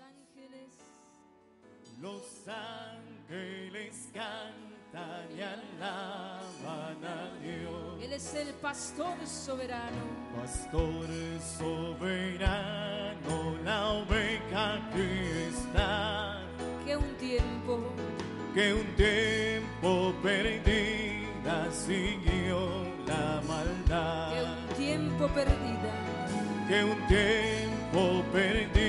ángeles, Los ángeles cantan y alaban a Dios. Él es el pastor soberano. Pastor soberano, la oveja aquí está, Que un tiempo que un tiempo perdida siguió la que maldad, un tiempo perdida, que un tiempo perdida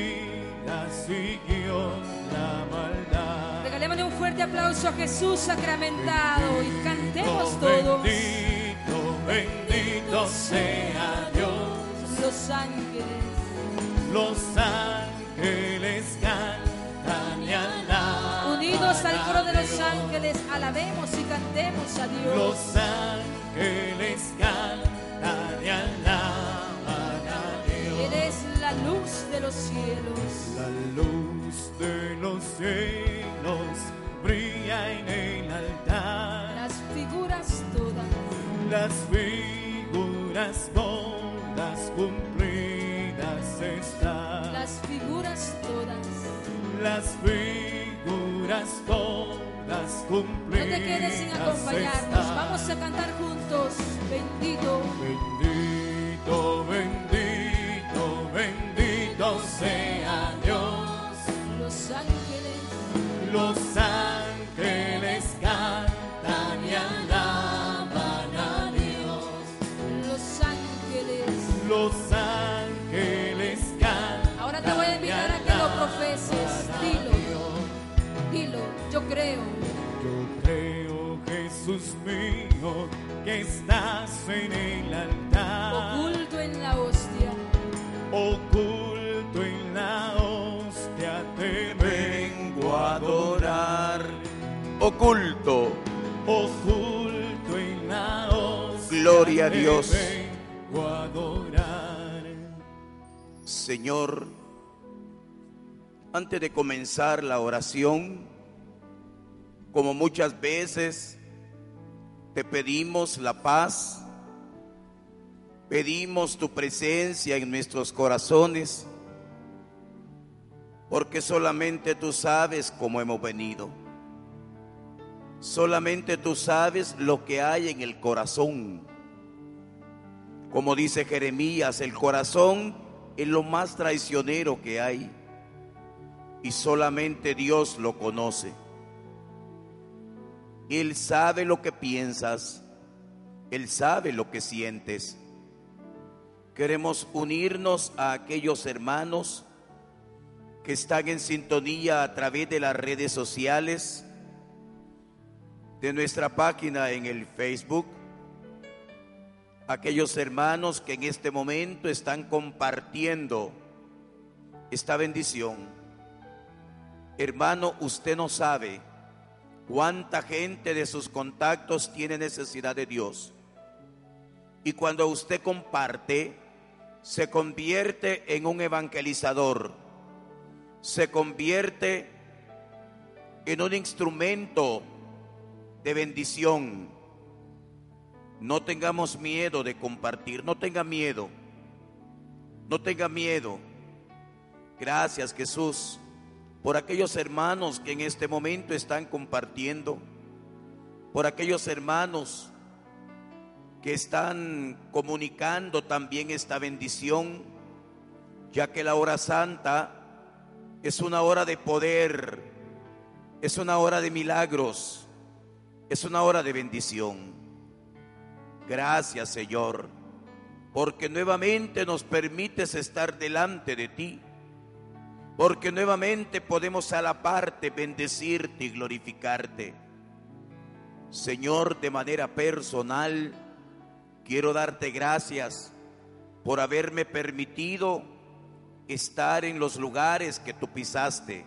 siguió la maldad. regalémosle un fuerte aplauso a Jesús sacramentado y cantemos todos. Bendito, bendito sea Dios. Los ángeles, Los ángeles cantan y alaban. unidos al coro de los ángeles, alabemos y cantemos a Dios. Los ángeles cantan y alaban los cielos. La luz de los cielos brilla en el altar. Las figuras todas, Las figuras todas cumplidas están. las figuras todas. Las figuras todas No cumplidas te quedes sin acompañarnos. están. Vamos a cantar juntos. Bendito. Bendito, bendito, mío, que estás en el altar, oculto en la hostia. oculto Oculto. Oculto en la Gloria a Dios. vengo a adorar. Señor, antes de comenzar la oración, como muchas veces te pedimos la paz, pedimos tu presencia en nuestros corazones, porque solamente tú sabes cómo hemos venido. Solamente tú sabes lo que hay en el corazón. Como dice Jeremías, el corazón es lo más traicionero que hay y solamente Dios lo conoce. Él sabe lo que piensas, Él sabe lo que sientes. Queremos unirnos a aquellos hermanos que están en sintonía a través de las redes sociales, de nuestra página en el Facebook, aquellos hermanos que en este momento están compartiendo esta bendición. Hermano, usted no sabe cuánta gente de sus contactos tiene necesidad de Dios. Y cuando usted comparte, se convierte en un evangelizador, se convierte en un instrumento de bendición. No tengamos miedo de compartir, no tenga miedo, no tenga miedo. Gracias Jesús por aquellos hermanos que en este momento están compartiendo, por aquellos hermanos que están comunicando también esta bendición, ya que la hora santa es una hora de poder, es una hora de milagros, es una hora de bendición. Gracias Señor, porque nuevamente nos permites estar delante de ti, porque nuevamente podemos a la parte bendecirte y glorificarte. Señor, de manera personal, quiero darte gracias por haberme permitido estar en los lugares que tú pisaste,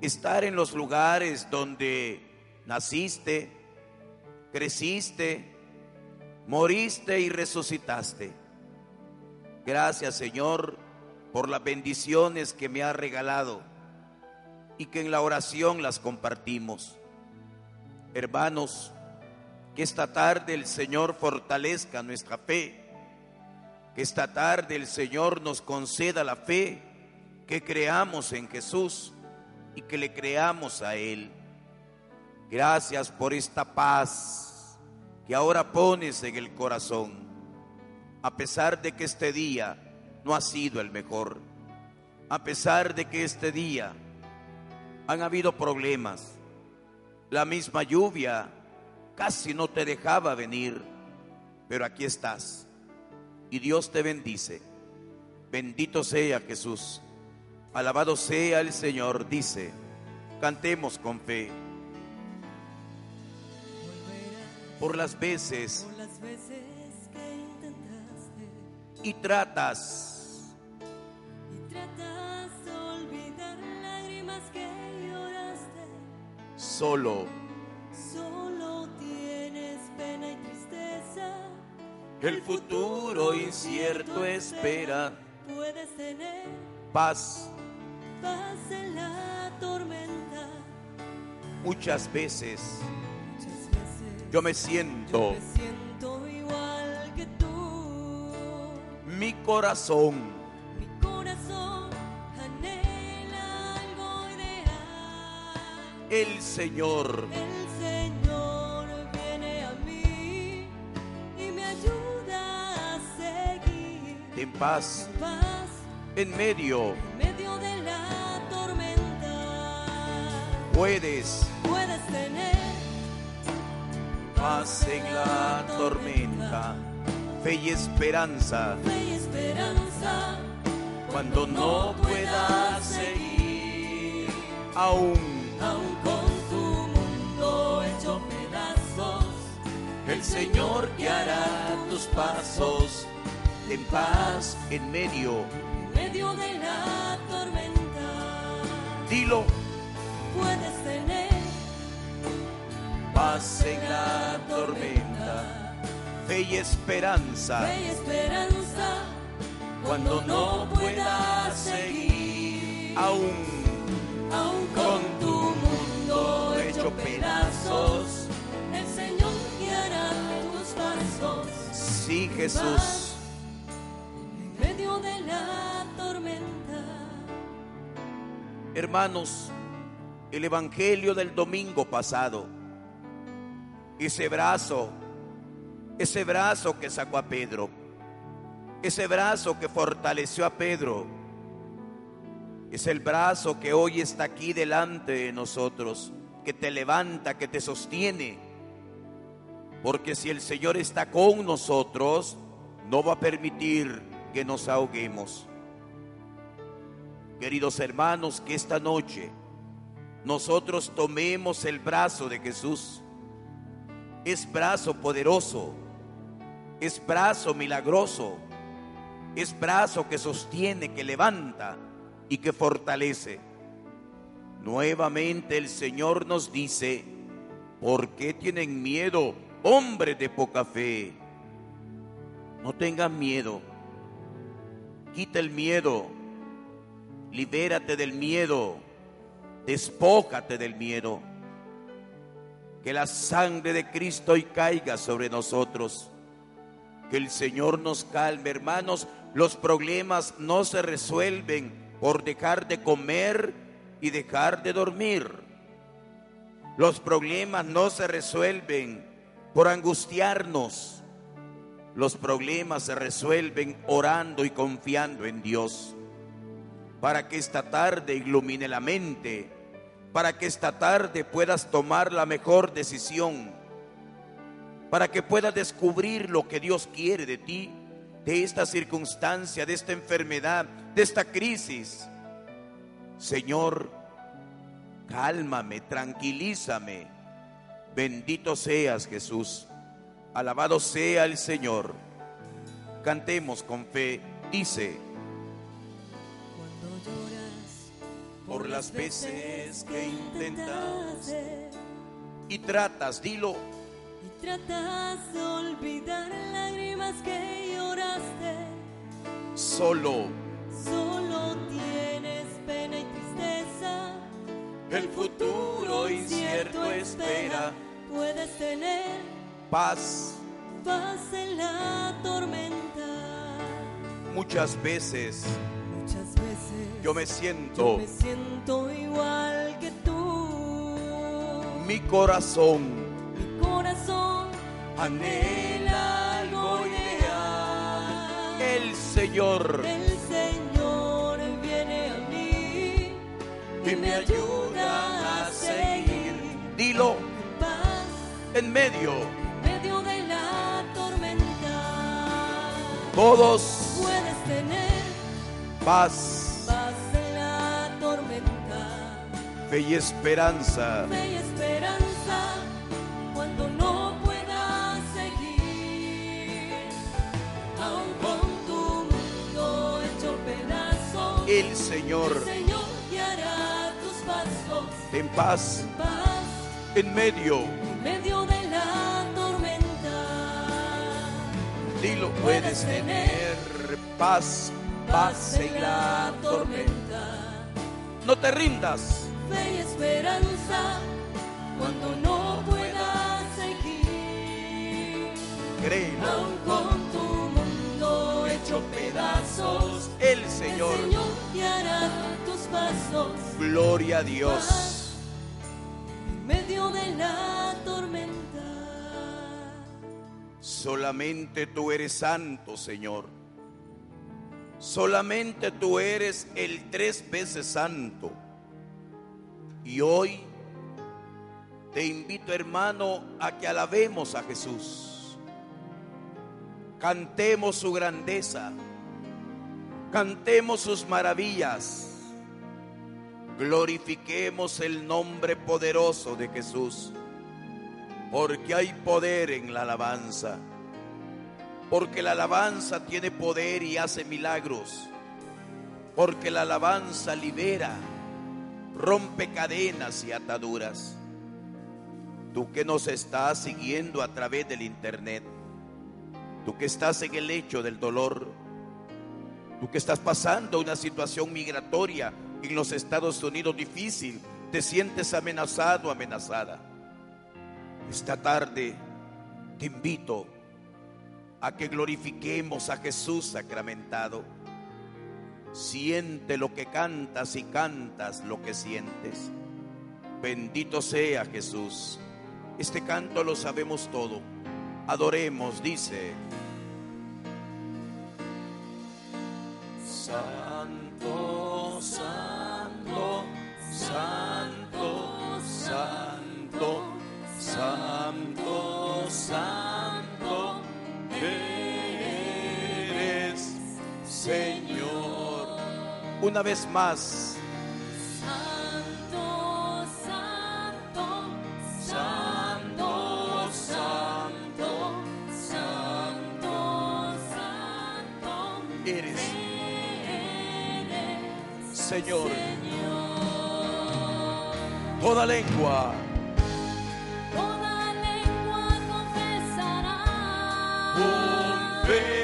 estar en los lugares donde naciste, creciste, moriste y resucitaste. Gracias Señor por las bendiciones que me has regalado y que en la oración las compartimos. Hermanos, que esta tarde el Señor fortalezca nuestra fe, que esta tarde el Señor nos conceda la fe que creamos en Jesús y que le creamos a Él. Gracias por esta paz que ahora pones en el corazón, a pesar de que este día no ha sido el mejor, a pesar de que este día han habido problemas, la misma lluvia casi no te dejaba venir, pero aquí estás y Dios te bendice. Bendito sea Jesús, alabado sea el Señor, dice, cantemos con fe. Por las veces Por las veces que intentaste y tratas y tratas de olvidar lágrimas que lloraste, solo, solo tienes pena y tristeza. el futuro incierto espera, Puedes tener paz paz en la tormenta. muchas veces. Yo me siento, me siento igual que tú. mi corazón Mi corazón anhela algo ideal. el Señor El Señor viene a mí y me ayuda a seguir en paz en paz en medio. en medio de la tormenta. Puedes Puedes tener paz en la tormenta, fe y esperanza fe y esperanza cuando no puedas seguir aún. aun con tu mundo hecho pedazos. El Señor guiará tus pasos en paz en medio. En medio de la tormenta Dilo, paz en la tormenta, fe y esperanza fe y esperanza cuando no puedas seguir aún. aun con tu mundo hecho pedazos. El Señor guiará tus pasos Sí, Jesús, en medio de la tormenta. hermanos, el Evangelio del domingo pasado, ese brazo, ese brazo que sacó a Pedro, ese brazo que fortaleció a Pedro, es el brazo que hoy está aquí delante de nosotros, que te levanta, que te sostiene. Porque si el Señor está con nosotros, no va a permitir que nos ahoguemos. Queridos hermanos, que esta noche nosotros tomemos el brazo de Jesús. Es brazo poderoso, es brazo milagroso, es brazo que sostiene, que levanta y que fortalece. Nuevamente el Señor nos dice, ¿por qué tienen miedo, hombres de poca fe? No tengan miedo, quita el miedo, libérate del miedo, despójate del miedo. Que la sangre de Cristo hoy caiga sobre nosotros. Que el Señor nos calme, hermanos. Los problemas no se resuelven por dejar de comer y dejar de dormir. Los problemas no se resuelven por angustiarnos. Los problemas se resuelven orando y confiando en Dios. Para que esta tarde ilumine la mente, para que esta tarde puedas tomar la mejor decisión, para que puedas descubrir lo que Dios quiere de ti, de esta circunstancia, de esta enfermedad, de esta crisis. Señor, cálmame, tranquilízame. Bendito seas Jesús. Alabado sea el Señor. Cantemos con fe. Dice, por las veces que intentas intentaste y tratas, dilo, y tratas de olvidar lágrimas que lloraste, solo. Solo tienes pena y tristeza. el futuro incierto espera. Puedes tener Paz. paz en la tormenta. muchas veces. Muchas veces Yo me Yo siento, me siento igual que tú. mi corazón Mi corazón anhela algo ideal. el Señor El Señor viene a mí y me ayuda a seguir Dilo en paz en medio. en medio de la tormenta. Todos Puedes tener paz fe y esperanza. fe y esperanza cuando no puedas seguir. Aun con tu mundo hecho pedazos, El Señor el Señor guiará tus pasos. en paz, en Paz en medio. en medio de la tormenta. Dilo, puedes tener paz, paz en la tormenta. No te rindas, Fe y esperanza cuando no puedas seguir. créelo. Aun con tu mundo hecho pedazos, El el Señor, Señor guiará tus pasos gloria a Dios. en medio de la tormenta. Solamente tú eres santo, Señor. Solamente tú eres el tres veces santo. Y hoy te invito, hermano, a que alabemos a Jesús. Cantemos su grandeza. Cantemos sus maravillas. Glorifiquemos el nombre poderoso de Jesús. Porque hay poder en la alabanza. Porque la alabanza tiene poder y hace milagros. Porque la alabanza libera, rompe cadenas y ataduras. Tú que nos estás siguiendo a través del internet. Tú que estás en el lecho del dolor. Tú que estás pasando una situación migratoria en los Estados Unidos difícil. Te sientes amenazado, amenazada. Esta tarde te invito a que glorifiquemos a Jesús sacramentado. Siente lo que cantas y cantas lo que sientes. Bendito sea Jesús. Este canto lo sabemos todo. Adoremos, dice. Una vez más, Santo, santo, santo, santo, santo, santo, eres eres Señor. Señor. Toda lengua, Toda lengua confesará. confesará,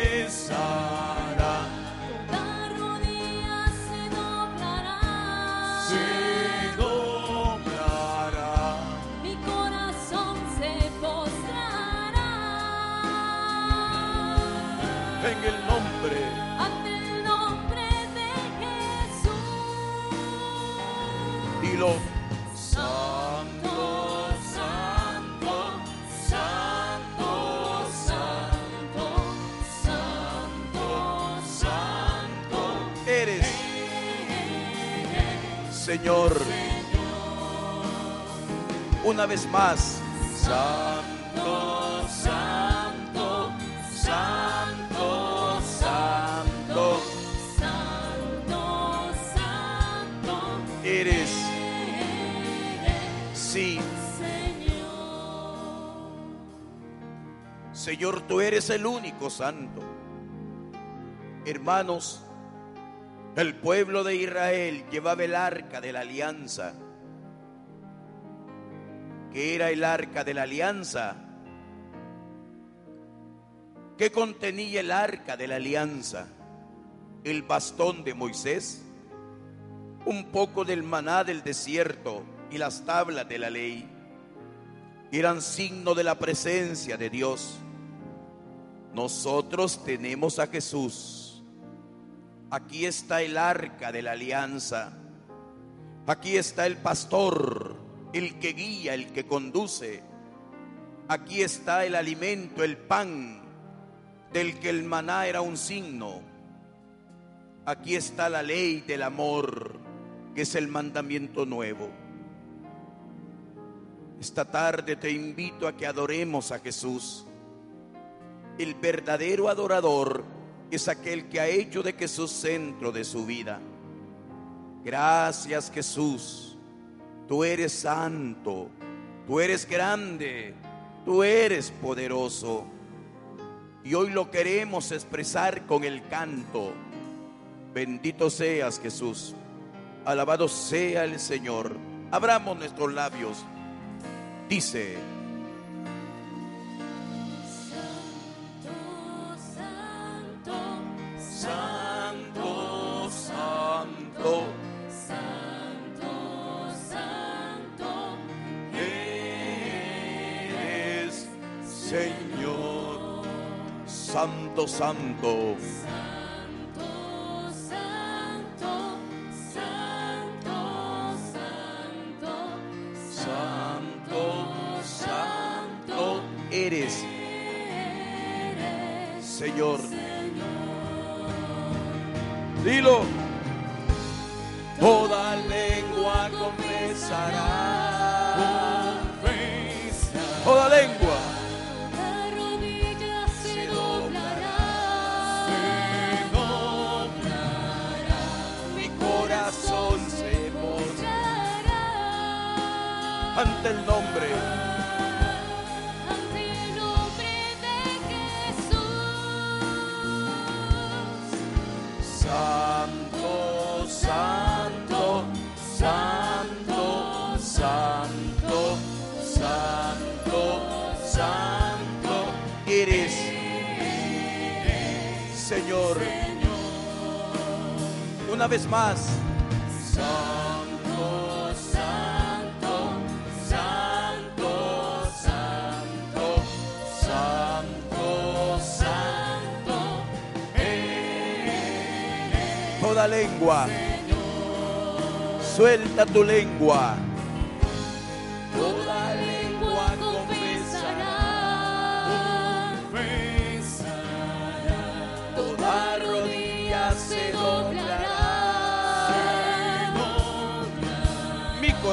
Señor. Una vez más. Santo, santo, santo, santo. santo, santo, Eres, sí, Señor. Señor, tú eres el único santo. Hermanos, el pueblo de Israel llevaba el arca de la alianza. ¿Qué era el arca de la alianza? ¿Qué contenía el arca de la alianza? El bastón de Moisés, un poco del maná del desierto y las tablas de la ley. Eran signo de la presencia de Dios. Nosotros tenemos a Jesús, Aquí está el arca de la alianza. Aquí está el pastor, el que guía, el que conduce. Aquí está el alimento, el pan, del que el maná era un signo. Aquí está la ley del amor, que es el mandamiento nuevo. Esta tarde te invito a que adoremos a Jesús. El verdadero adorador es aquel que ha hecho de Jesús centro de su vida. Gracias Jesús. Tú eres santo, tú eres grande, tú eres poderoso. Y hoy lo queremos expresar con el canto. Bendito seas Jesús. Alabado sea el Señor. Abramos nuestros labios. Dice, Santo, santo. Santo, Santo, Santo, Santo, Santo, eres, Señor. Una vez más. Santo, santo, santo, santo, santo, santo. Toda lengua. Suelta tu lengua.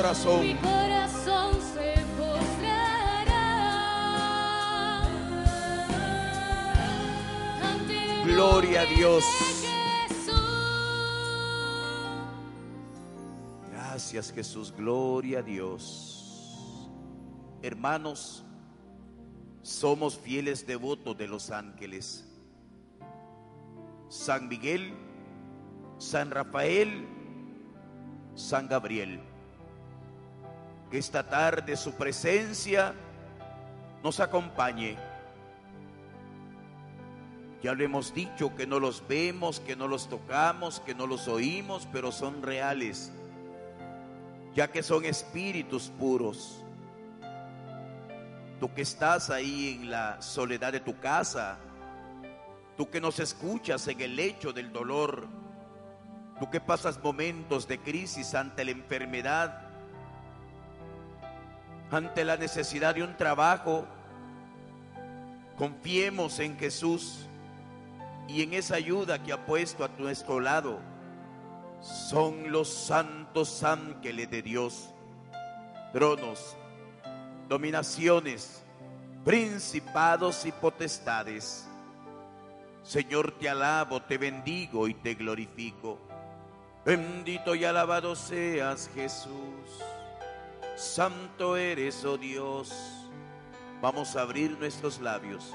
Mi Mi corazón. se postrará ante Gloria a Dios. Jesús. Gracias Jesús, gloria a Dios. Hermanos, somos fieles devotos de los ángeles. San Miguel, San Rafael, San Gabriel. Que esta tarde su presencia nos acompañe. Ya lo hemos dicho que no los vemos, que no los tocamos, que no los oímos, pero son reales ya que son espíritus puros. Tú que estás ahí en la soledad de tu casa, tú que nos escuchas en el lecho del dolor, tú que pasas momentos de crisis ante la enfermedad, ante la necesidad de un trabajo, confiemos en Jesús y en esa ayuda que ha puesto a nuestro lado son los santos ángeles de Dios, tronos, dominaciones, principados y potestades. Señor, te alabo, te bendigo y te glorifico. Bendito y alabado seas Jesús. Santo eres, oh Dios. Vamos a abrir nuestros labios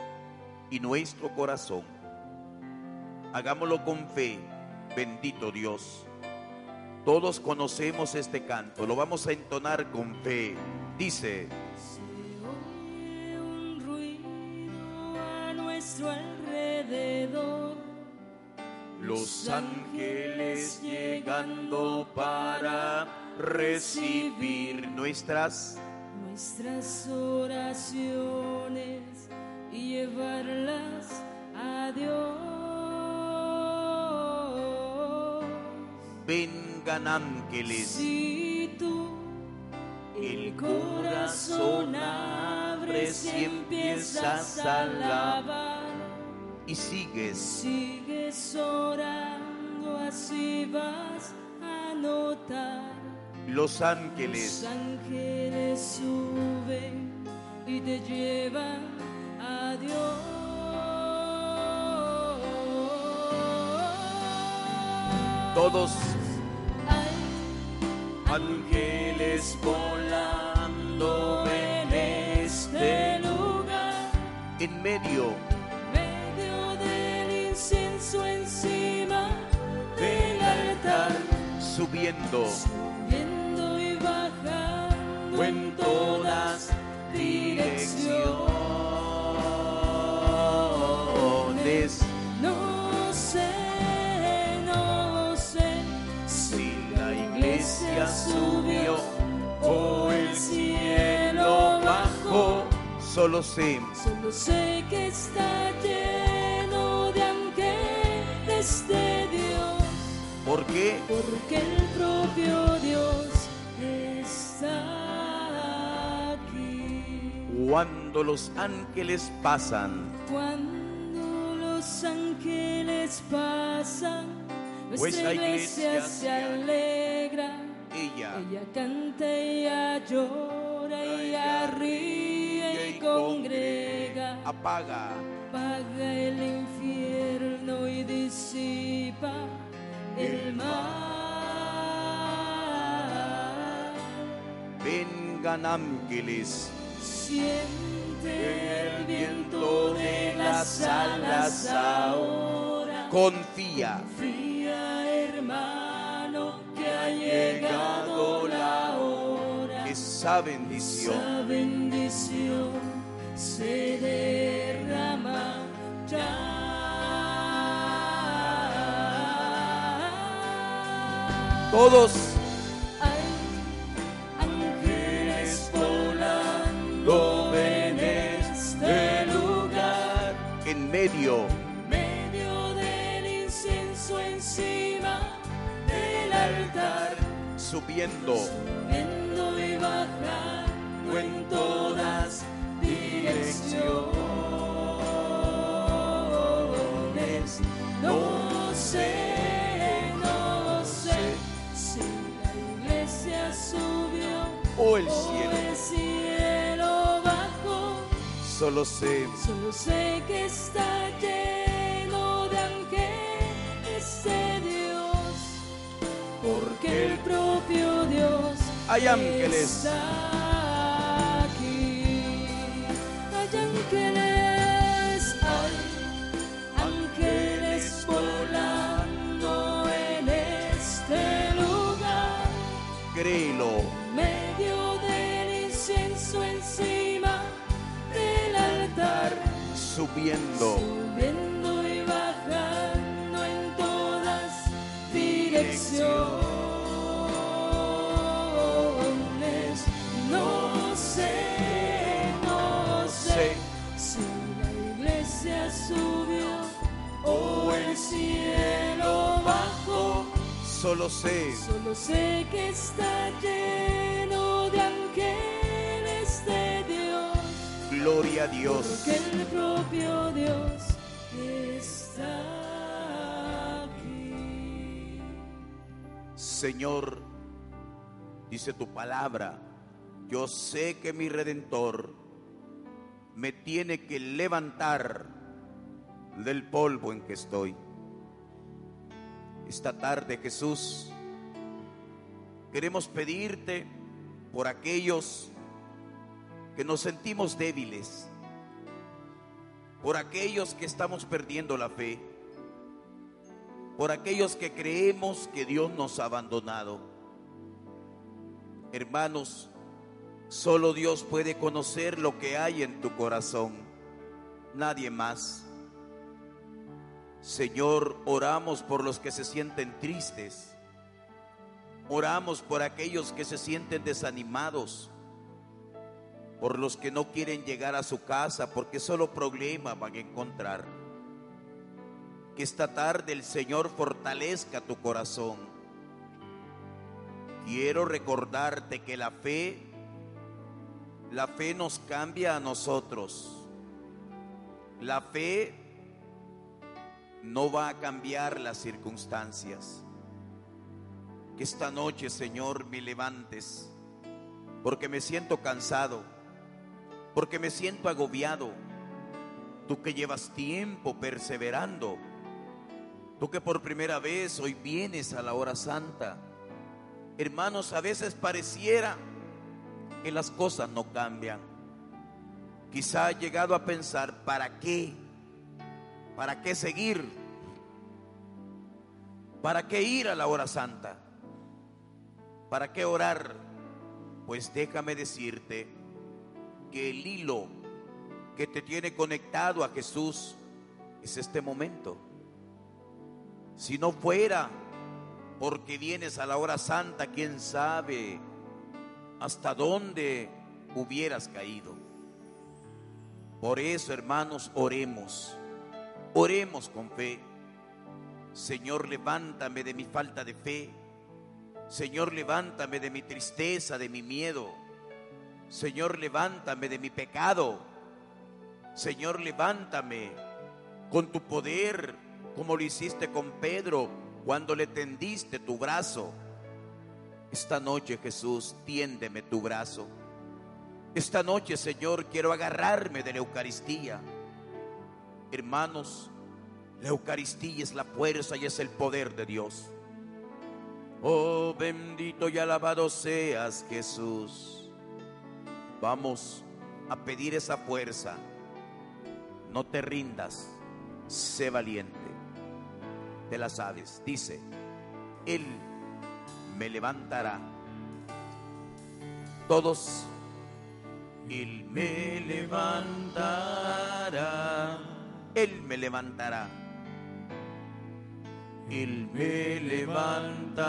y nuestro corazón. Hagámoslo con fe. Bendito Dios. Todos conocemos este canto, lo vamos a entonar con fe. Dice, Se oye un ruido a nuestro alrededor. Los ángeles llegando para recibir nuestras nuestras oraciones y llevarlas a Dios. vengan ángeles. Si tú el corazón abres y empiezas a alabar, y sigues sigues orando, así vas a notar. los ángeles Los ángeles suben y te llevan a Dios. todos Hay ángeles volando en este lugar, en medio encima del altar, subiendo. subiendo y bajando en todas direcciones. No sé, no sé si la iglesia subió o el cielo bajó. Solo sé Solo sé que está lleno de Dios, por qué porque el propio Dios está aquí. cuando los ángeles pasan Cuando los ángeles pasan, nuestra Nuestra iglesia, iglesia se alegra. ella Ella canta, ella llora, ella ríe y congrega. Apaga. Apaga el infierno y disipa el mar. vengan ángeles Siente el viento de las alas ahora. confía. Confía, hermano, que ha llegado la hora. esa bendición. Esa bendición se derrama ya. todos. Hay ángeles volando en este lugar, en medio. Medio del incienso encima del altar, subiendo. Subiendo y bajando en todas direcciones. No sé, no sé si la iglesia subió o el o cielo el cielo bajó. solo sé Solo sé que está lleno de ángeles de Dios, porque el propio Dios Hay ángeles. está medio del incienso encima del altar, subiendo subiendo y bajando en todas direcciones. No sé, no sé si la iglesia subió o el cielo bajó. Solo sé. Solo sé que está lleno de ángeles de Dios, gloria a Dios. Porque el propio Dios está aquí. Señor dice tu palabra yo sé que mi redentor me tiene que levantar del polvo en que estoy esta tarde Jesús queremos pedirte por aquellos que nos sentimos débiles, por aquellos que estamos perdiendo la fe, por aquellos que creemos que Dios nos ha abandonado. Hermanos, solo Dios puede conocer lo que hay en tu corazón, nadie más. Señor, oramos por los que se sienten tristes. Oramos por aquellos que se sienten desanimados, por los que no quieren llegar a su casa porque solo problemas van a encontrar. Que esta tarde el Señor fortalezca tu corazón, quiero recordarte que la fe, la fe nos cambia a nosotros. La fe no va a cambiar las circunstancias. Que esta noche, Señor, me levantes, porque me siento cansado, porque me siento agobiado. Tú que llevas tiempo perseverando, tú que por primera vez hoy vienes a la hora santa. Hermanos, a veces pareciera que las cosas no cambian. Quizá ha llegado a pensar, ¿para qué? ¿Para qué seguir? ¿Para qué ir a la hora santa? ¿Para qué orar? Pues déjame decirte que el hilo que te tiene conectado a Jesús es este momento. Si no fuera porque vienes a la hora santa, quién sabe hasta dónde hubieras caído. Por eso, hermanos, oremos. Oremos con fe. Señor, levántame de mi falta de fe. Señor, levántame de mi tristeza, de mi miedo. Señor, levántame de mi pecado. Señor, levántame con tu poder, como lo hiciste con Pedro cuando le tendiste tu brazo. Esta noche, Jesús, tiéndeme tu brazo. Esta noche, Señor, quiero agarrarme de la Eucaristía. Hermanos, la Eucaristía es la fuerza y es el poder de Dios. Oh, bendito y alabado seas, Jesús. Vamos a pedir esa fuerza. No te rindas, sé valiente. Te la sabes. Dice, Él me levantará. Todos, Él me levantará. Él me levantará. Él me levantará.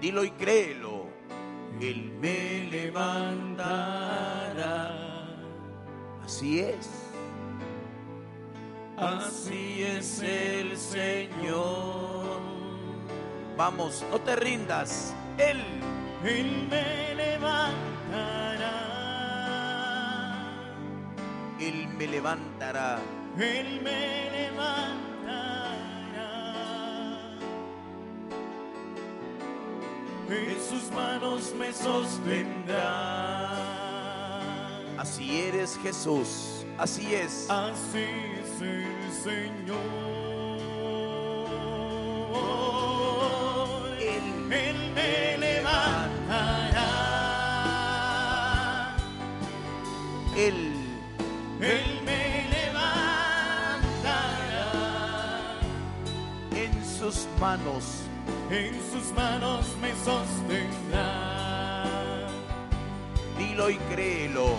Dilo y créelo. Él me levantará. Así es. Así es el Señor. Vamos, no te rindas. Él, Él me levantará. Me levantará. Él me levantará. En sus manos me sostendrá. Así eres Jesús. Así es. Así es el Señor. Manos. En sus manos me sostendrá. Dilo y créelo.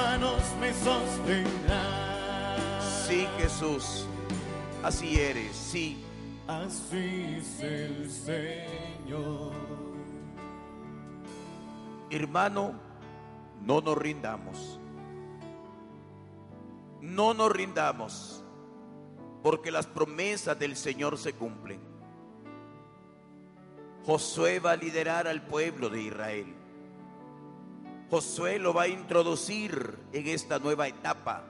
Manos me sostendrá. Sí, Jesús. Así eres. Sí. Así es el Señor. Hermano, no nos rindamos. No nos rindamos. Porque las promesas del Señor se cumplen. Josué va a liderar al pueblo de Israel. Josué lo va a introducir en esta nueva etapa.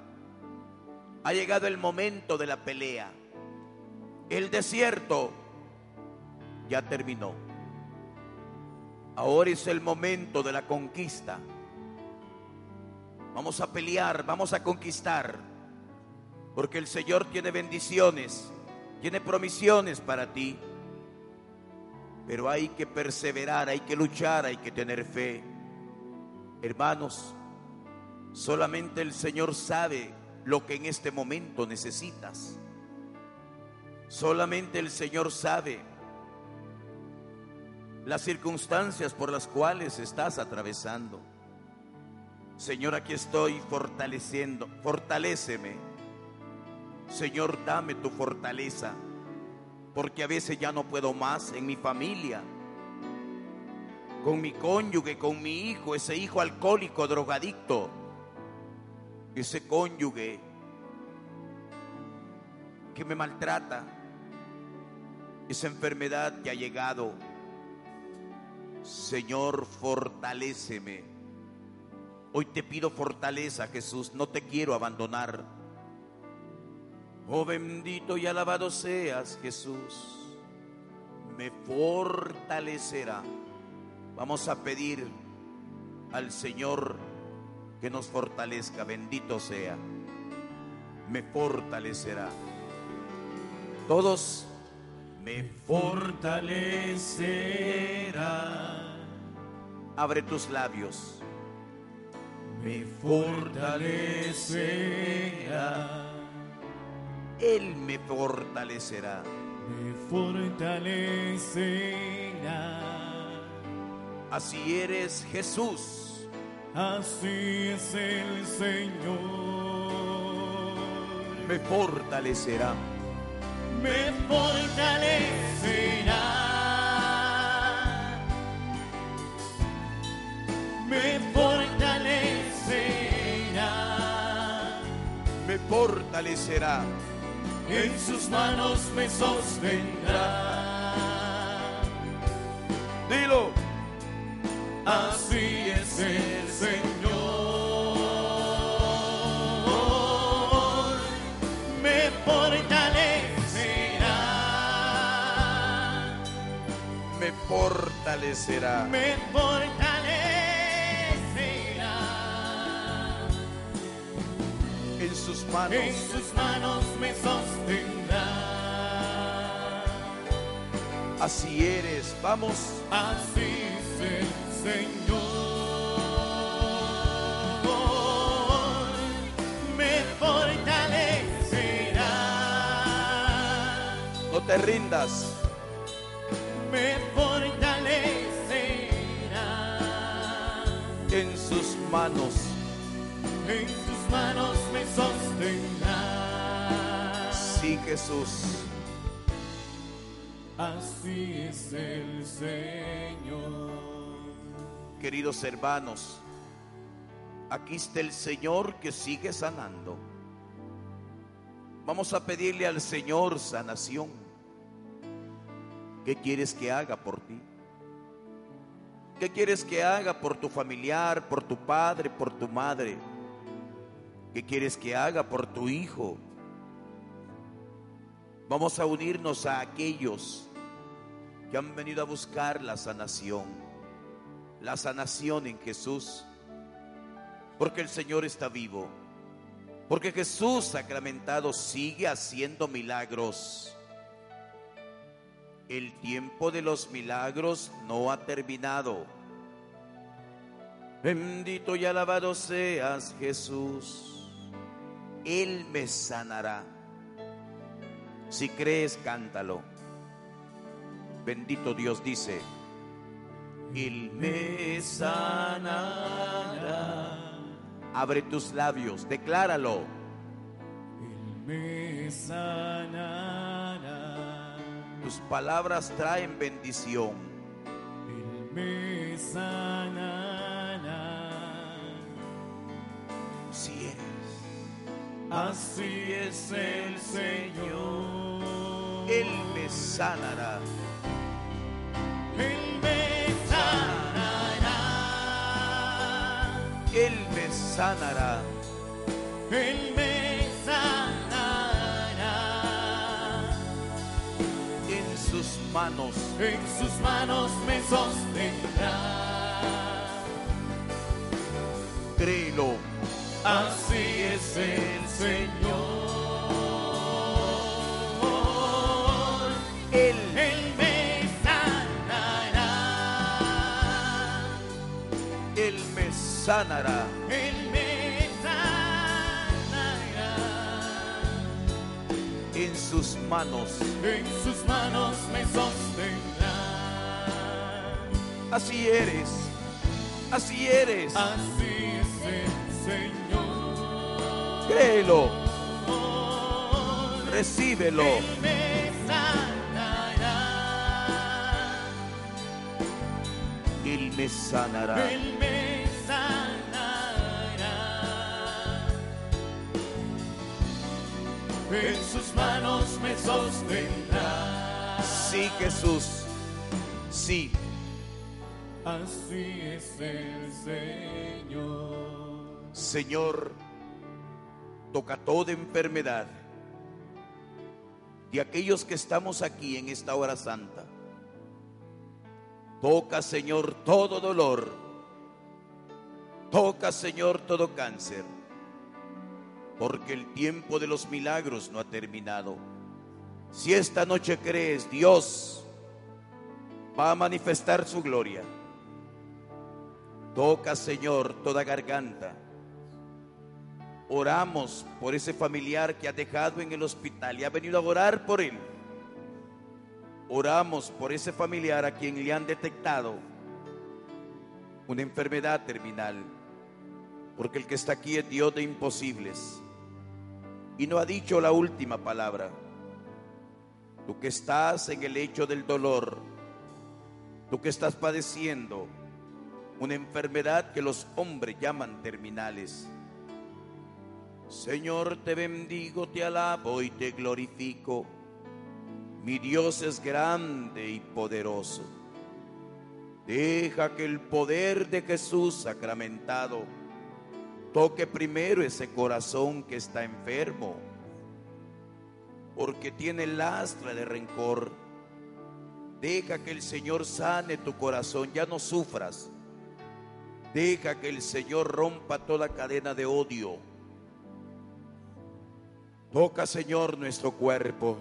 Ha llegado el momento de la pelea. El desierto ya terminó. Ahora es el momento de la conquista. Vamos a pelear, vamos a conquistar. Porque el Señor tiene bendiciones, tiene promisiones para ti. Pero hay que perseverar, hay que luchar, hay que tener fe. Hermanos, solamente el Señor sabe lo que en este momento necesitas. Solamente el Señor sabe las circunstancias por las cuales estás atravesando. Señor, aquí estoy fortaleciendo, fortaléceme. Señor, dame tu fortaleza, porque a veces ya no puedo más en mi familia, con mi cónyuge, con mi hijo, ese hijo alcohólico, drogadicto, ese cónyuge que me maltrata, esa enfermedad que ha llegado. Señor, fortaléceme. Hoy te pido fortaleza, Jesús, no te quiero abandonar. Oh bendito y alabado seas, Jesús. Me fortalecerá. Vamos a pedir al Señor que nos fortalezca. Bendito sea. Me fortalecerá. Todos me fortalecerá. Abre tus labios. Me fortalecerá. Él me fortalecerá. Me fortalecerá. Así eres Jesús. Así es el Señor. Me fortalecerá. Me fortalecerá. Me fortalecerá. Me fortalecerá. En sus manos me sostendrá. Fortalecerá. Me fortalecerá. En sus manos. En sus manos me sostendrá. Así eres. Vamos. Así es el Señor. Me fortalecerá. No te rindas. Manos. En sus manos me sostendrá. Sí, Jesús. Así es el Señor. Queridos hermanos, aquí está el Señor que sigue sanando. Vamos a pedirle al Señor sanación. ¿Qué quieres que haga por ti? ¿Qué quieres que haga por tu familiar, por tu padre, por tu madre? ¿Qué quieres que haga por tu hijo? Vamos a unirnos a aquellos que han venido a buscar la sanación, la sanación en Jesús, porque el Señor está vivo, porque Jesús sacramentado sigue haciendo milagros. El tiempo de los milagros no ha terminado. Bendito y alabado seas Jesús. Él me sanará. Si crees, cántalo. Bendito Dios dice, Él me sanará. Abre tus labios, decláralo. Él me sanará. Tus palabras traen bendición. Él me sanará. Si eres, Así es el Señor. Él me sanará. Él me sanará. Él me sanará. Él me sanará. Manos, En sus manos me sostendrá. créelo. Así es el Señor. Él, Él me sanará. Él me sanará. sus manos. En sus manos me sostendrá. Así eres, así eres. Así es el Señor. Créelo. Recíbelo. Él me sanará. Él me sanará. En sus manos me sostendrá. Sí, Jesús. Sí. Así es el Señor. Señor, toca toda enfermedad de aquellos que estamos aquí en esta hora santa. Toca, Señor, todo dolor. Toca, Señor, todo cáncer. Porque el tiempo de los milagros no ha terminado. Si esta noche crees, Dios va a manifestar su gloria. Toca, Señor, toda garganta. Oramos por ese familiar que ha dejado en el hospital y ha venido a orar por él. Oramos por ese familiar a quien le han detectado una enfermedad terminal. Porque el que está aquí es Dios de imposibles. Y no ha dicho la última palabra. Tú que estás en el hecho del dolor, tú que estás padeciendo una enfermedad que los hombres llaman terminales. Señor, te bendigo, te alabo y te glorifico. Mi Dios es grande y poderoso. Deja que el poder de Jesús sacramentado toque primero ese corazón que está enfermo, porque tiene lastra de rencor. Deja que el Señor sane tu corazón, ya no sufras. Deja que el Señor rompa toda cadena de odio. Toca, Señor, nuestro cuerpo.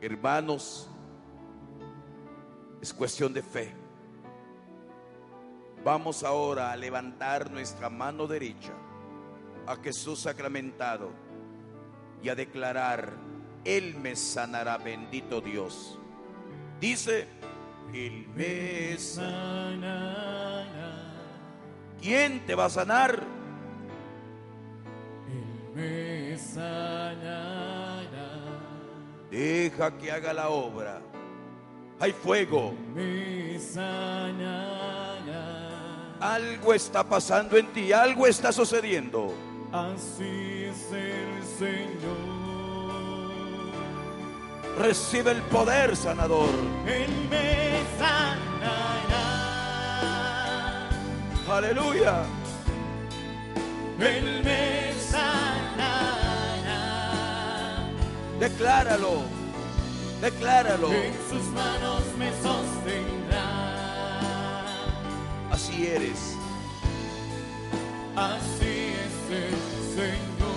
Hermanos, es cuestión de fe. Vamos ahora a levantar nuestra mano derecha a Jesús sacramentado y a declarar, Él me sanará, bendito Dios. Dice, Él me sanará. ¿Quién te va a sanar? Él me sanará. Deja que haga la obra. Hay fuego. Me sanará. Algo está pasando en ti, algo está sucediendo. Así es el Señor. Recibe el poder sanador. Él me sanará. Aleluya. Él me sanará. Decláralo. Decláralo. En sus manos me sostendrá. Así eres. Así es el Señor.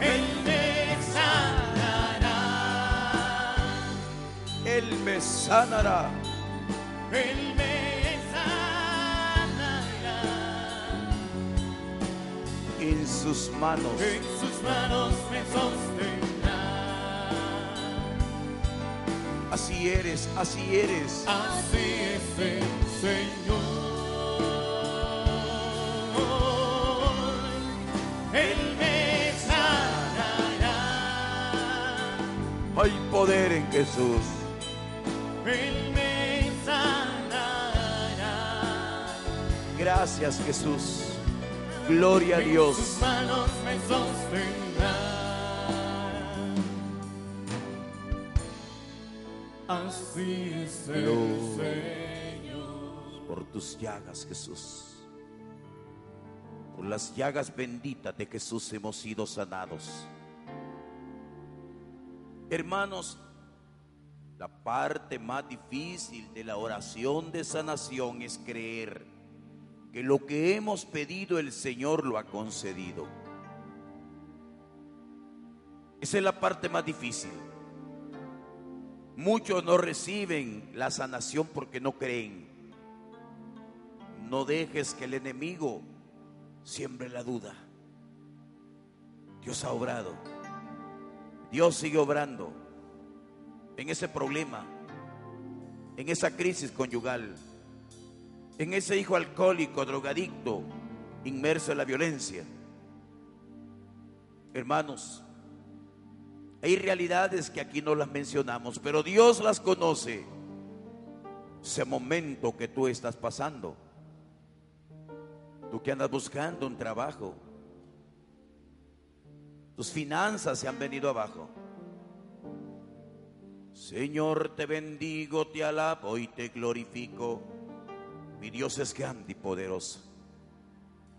Él me sanará. Él me sanará. Él me sanará. En sus manos. En sus manos me sostendrá. Así eres, así eres. Así es el Señor. Él me sanará. Hay poder en Jesús. Él me sanará. Gracias Jesús. Gloria a Dios. sus manos me sostendrá. Así es el. Señor. Por tus llagas, Jesús. Por las llagas benditas de Jesús hemos sido sanados. Hermanos, la parte más difícil de la oración de sanación es creer que lo que hemos pedido el Señor lo ha concedido. Esa es la parte más difícil. Muchos no reciben la sanación porque no creen. No dejes que el enemigo siembre la duda. Dios ha obrado. Dios sigue obrando en ese problema, en esa crisis conyugal, en ese hijo alcohólico, drogadicto, inmerso en la violencia. Hermanos, hay realidades que aquí no las mencionamos, pero Dios las conoce. Ese momento que tú estás pasando. Tú que andas buscando un trabajo. Tus finanzas se han venido abajo. Señor, te bendigo, te alabo y te glorifico. Mi Dios es grande y poderoso.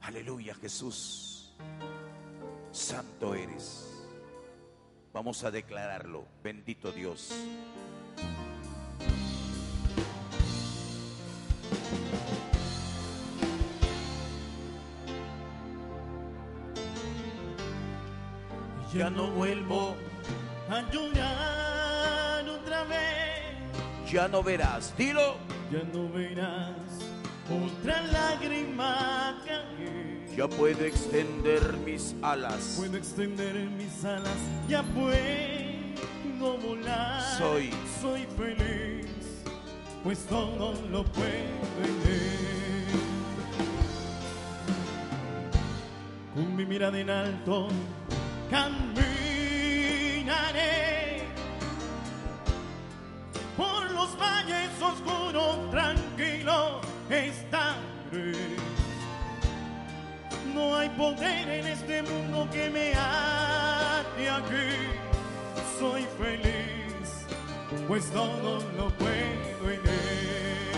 Aleluya, Jesús. Santo eres. Vamos a declararlo. Bendito Dios. Ya no vuelvo a llorar otra vez. Ya no verás. Dilo. Ya no verás otra lágrima caer. Ya puedo extender mis alas. Puedo extender mis alas, ya puedo volar. Soy. soy feliz, pues todo lo puedo en él. Con mi mirada en alto caminaré hay poder en este mundo que me ate aquí. Soy feliz, pues todo lo puedo en él.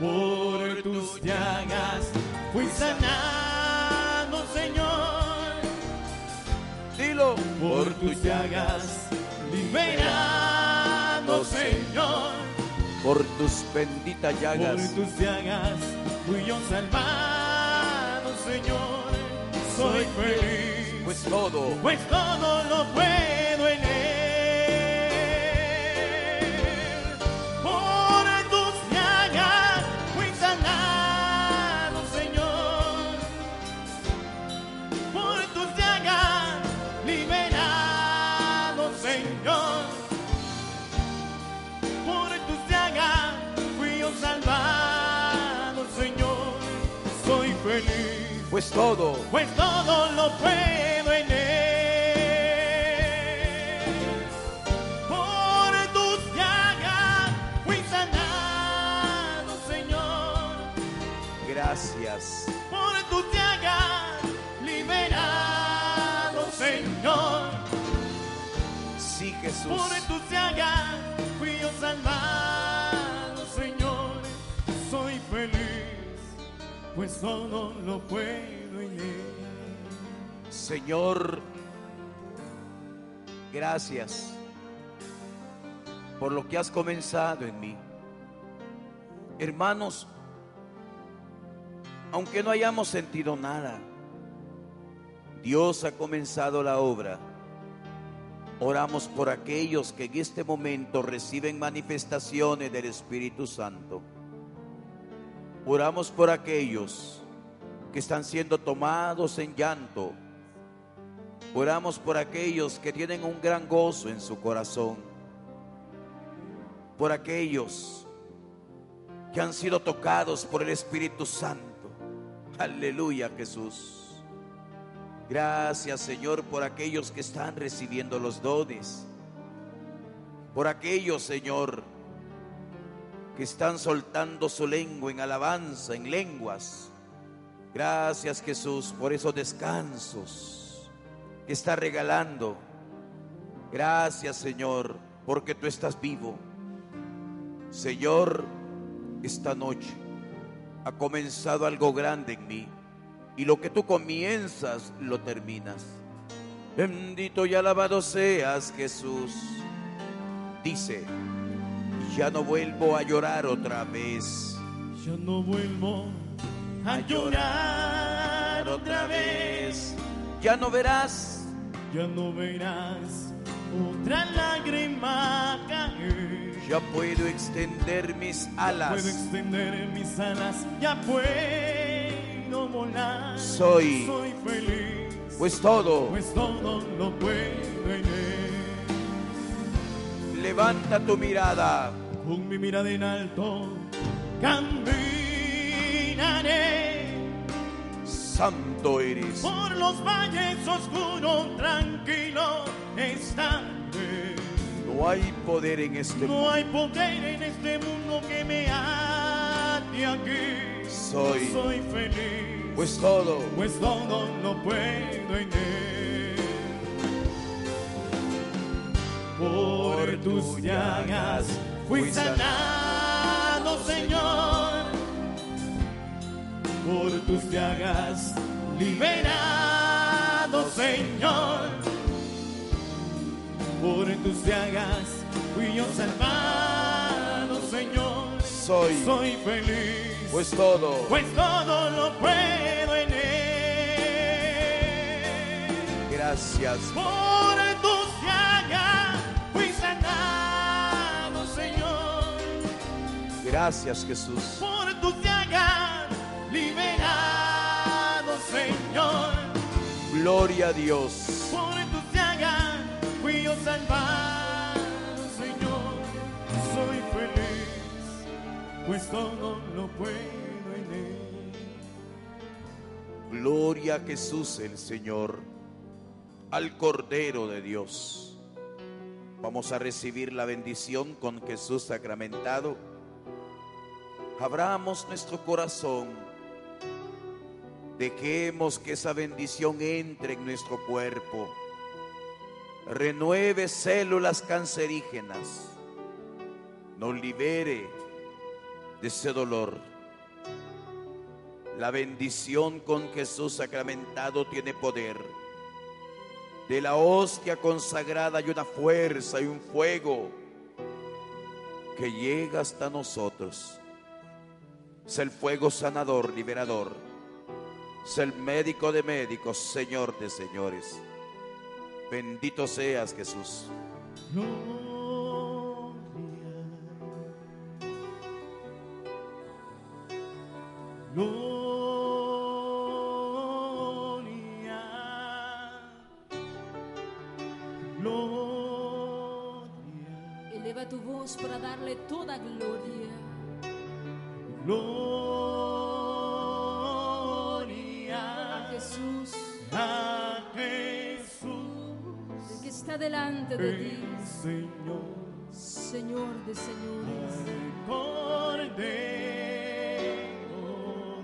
Por tus llagas fui sanado, Señor. Dilo. Por tus llagas liberado, Señor. Por tus benditas Por llagas. tus llagas fui yo salvado, Señor. Soy feliz, Pues todo. pues todo lo puedo Pues todo. pues todo lo puedo en él. Por tus llagas fui sanado, Señor. Gracias. Por tus llagas liberado, Señor. Sí, Jesús. Por tus llagas fui yo salvado, pues todo lo puedo en él. Señor, gracias por lo que has comenzado en mí. Hermanos, aunque no hayamos sentido nada, Dios ha comenzado la obra. Oramos por aquellos que en este momento reciben manifestaciones del Espíritu Santo. Oramos por aquellos que están siendo tomados en llanto. Oramos por aquellos que tienen un gran gozo en su corazón. Por aquellos que han sido tocados por el Espíritu Santo. Aleluya Jesús. Gracias Señor por aquellos que están recibiendo los dones. Por aquellos Señor que están soltando su lengua en alabanza, en lenguas. Gracias Jesús por esos descansos que está regalando. Gracias Señor porque tú estás vivo. Señor, esta noche ha comenzado algo grande en mí y lo que tú comienzas lo terminas. Bendito y alabado seas Jesús. Dice, ya no vuelvo a llorar otra vez. Ya no vuelvo a llorar otra vez. Ya no verás, Ya no verás otra lágrima caer. ya puedo extender mis alas. Puedo extender mis alas, ya puedo volar. Soy- soy feliz, Pues todo, pues todo lo puedo en él. levanta tu mirada con mi mirada en alto, caminaré Santo eres. por los valles oscuros, tranquilo estaré. No hay poder en este No hay poder en este mundo que me ate aquí. Soy. soy feliz, Pues todo. pues todo lo puedo en él. Por tus llagas fui sanado, Señor. Por tus llagas liberado, Señor. Por tus llagas fui yo salvado, Señor. Soy. Soy feliz, Pues todo. pues todo lo puedo en él. Gracias. Por Gracias Jesús. Por tus llagas liberado, Señor. Gloria a Dios. Por tus llagas fui yo salvado, Señor. Soy feliz, pues todo lo puedo en él. Gloria a Jesús el Señor. Al Cordero de Dios. Vamos a recibir la bendición con Jesús sacramentado. Abramos nuestro corazón. Dejemos que esa bendición entre en nuestro cuerpo. Renueve células cancerígenas. Nos libere de ese dolor. La bendición con Jesús sacramentado tiene poder. De la hostia consagrada hay una fuerza y un fuego que llega hasta nosotros. Es el fuego sanador, liberador. Es el médico de médicos, Señor de señores. Bendito seas Jesús. Gloria. Gloria. Gloria. Eleva tu voz para darle toda gloria. A Gloria Jesús, a Jesús, el que está delante de ti, Señor. Señor de señores. Cordero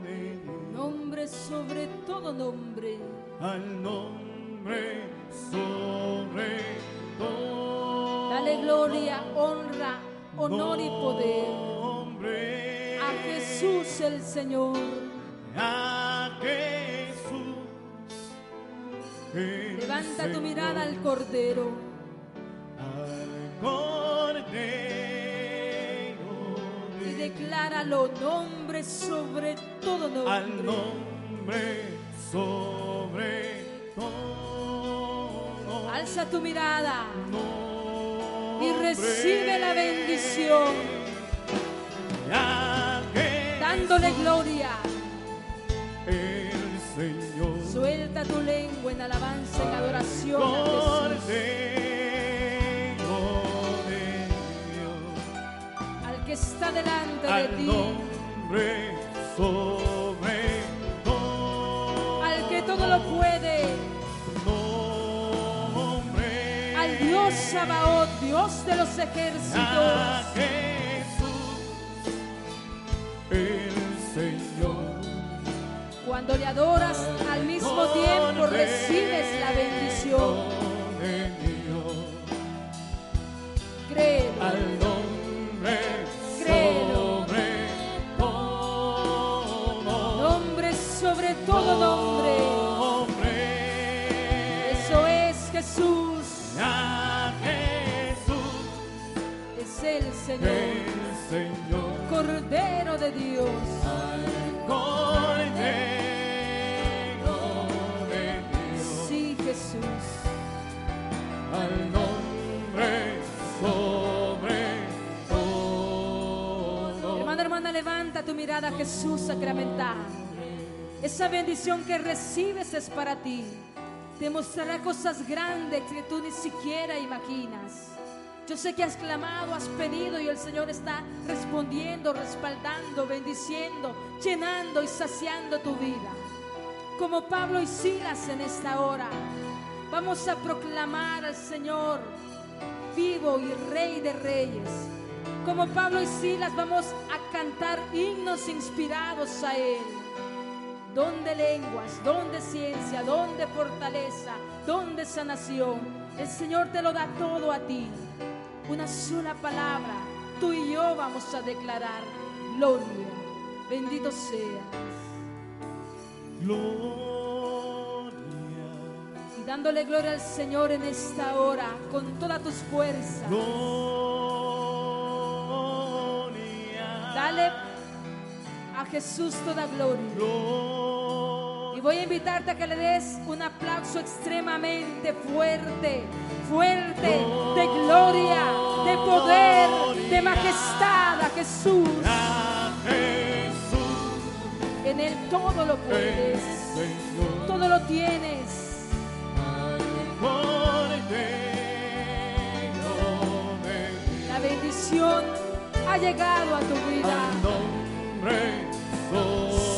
de Dios, Nombre sobre todo nombre. al nombre sobre todo. Dale gloria, honra, honor y poder a Jesús el Señor. a Jesús. el Levanta tu mirada al Cordero. al Cordero y de decláralo nombre sobre todo al nombre. nombre sobre todo. Alza tu mirada y nombre recibe la bendición, Jesús, dándole gloria. el Señor. Suelta tu lengua en alabanza y adoración a Cordero Jesús, de al que está delante de al ti, nombre sobre todo. al que todo lo puede, nombre al Dios Sabaoth, Dios de los a ejércitos. Jesús, el Señor. Cuando le adoras al mismo tiempo recibes la bendición. Créelo. A Jesús sacramental. Esa bendición que recibes es para ti. Te mostrará cosas grandes que tú ni siquiera imaginas. Yo sé que has clamado, has pedido y el Señor está respondiendo, respaldando, bendiciendo, llenando y saciando tu vida. Como Pablo y Silas en esta hora, vamos a proclamar al Señor vivo y Rey de Reyes. Como Pablo y Silas vamos a cantar himnos inspirados a Él. Donde lenguas, donde ciencia, donde fortaleza, donde sanación. El Señor te lo da todo a ti. Una sola palabra, tú y yo vamos a declarar gloria. Bendito seas. Gloria. Y dándole gloria al Señor en esta hora con todas tus fuerzas. Gloria. Dale a Jesús toda gloria. Y voy a invitarte a que le des un aplauso extremadamente fuerte, fuerte, de gloria, de poder, de majestad a Jesús. En Él todo lo puedes, todo lo tienes. La bendición ha llegado a tu vida.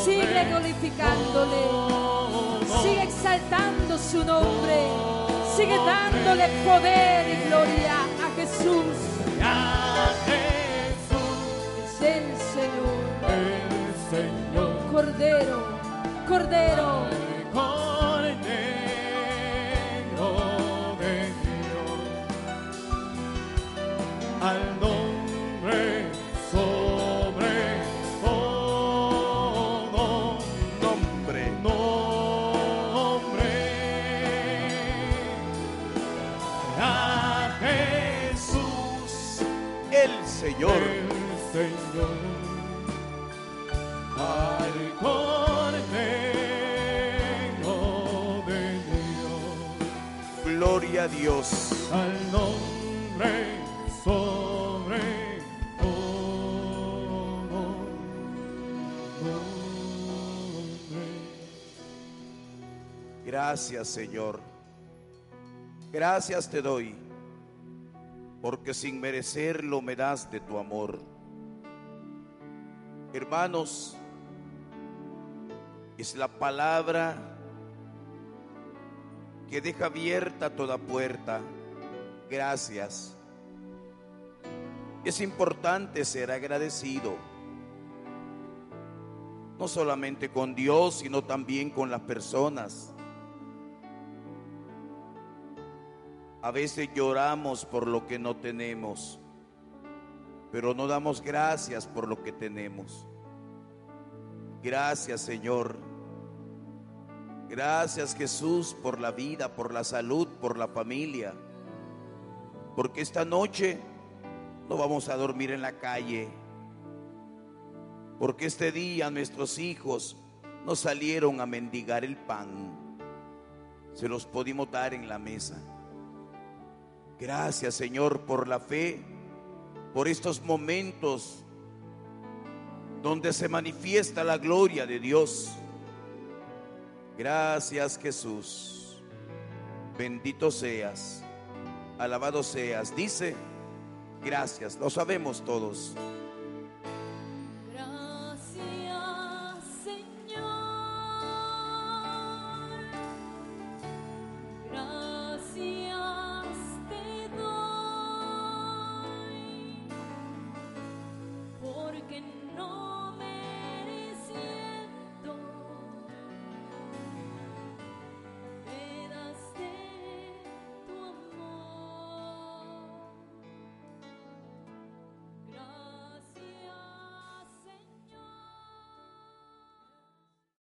Sigue glorificándole. Sigue exaltando su nombre. Sigue dándole poder y gloria a Jesús. Es el Señor. el Señor. Cordero. Cordero el Señor. Al Cordero de Dios. Gloria a Dios. al nombre sobre todo nombre. Gracias, Señor. Gracias te doy, porque sin merecerlo me das de tu amor. Hermanos, es la palabra que deja abierta toda puerta. Gracias. Es importante ser agradecido, no solamente con Dios, sino también con las personas. A veces lloramos por lo que no tenemos, pero no damos gracias por lo que tenemos. Gracias Señor. Gracias Jesús por la vida, por la salud, por la familia. Porque esta noche no vamos a dormir en la calle. Porque este día nuestros hijos no salieron a mendigar el pan. Se los pudimos dar en la mesa. Gracias Señor por la fe, por estos momentos donde se manifiesta la gloria de Dios. Gracias Jesús. Bendito seas. Alabado seas. Dice, gracias. Lo sabemos todos.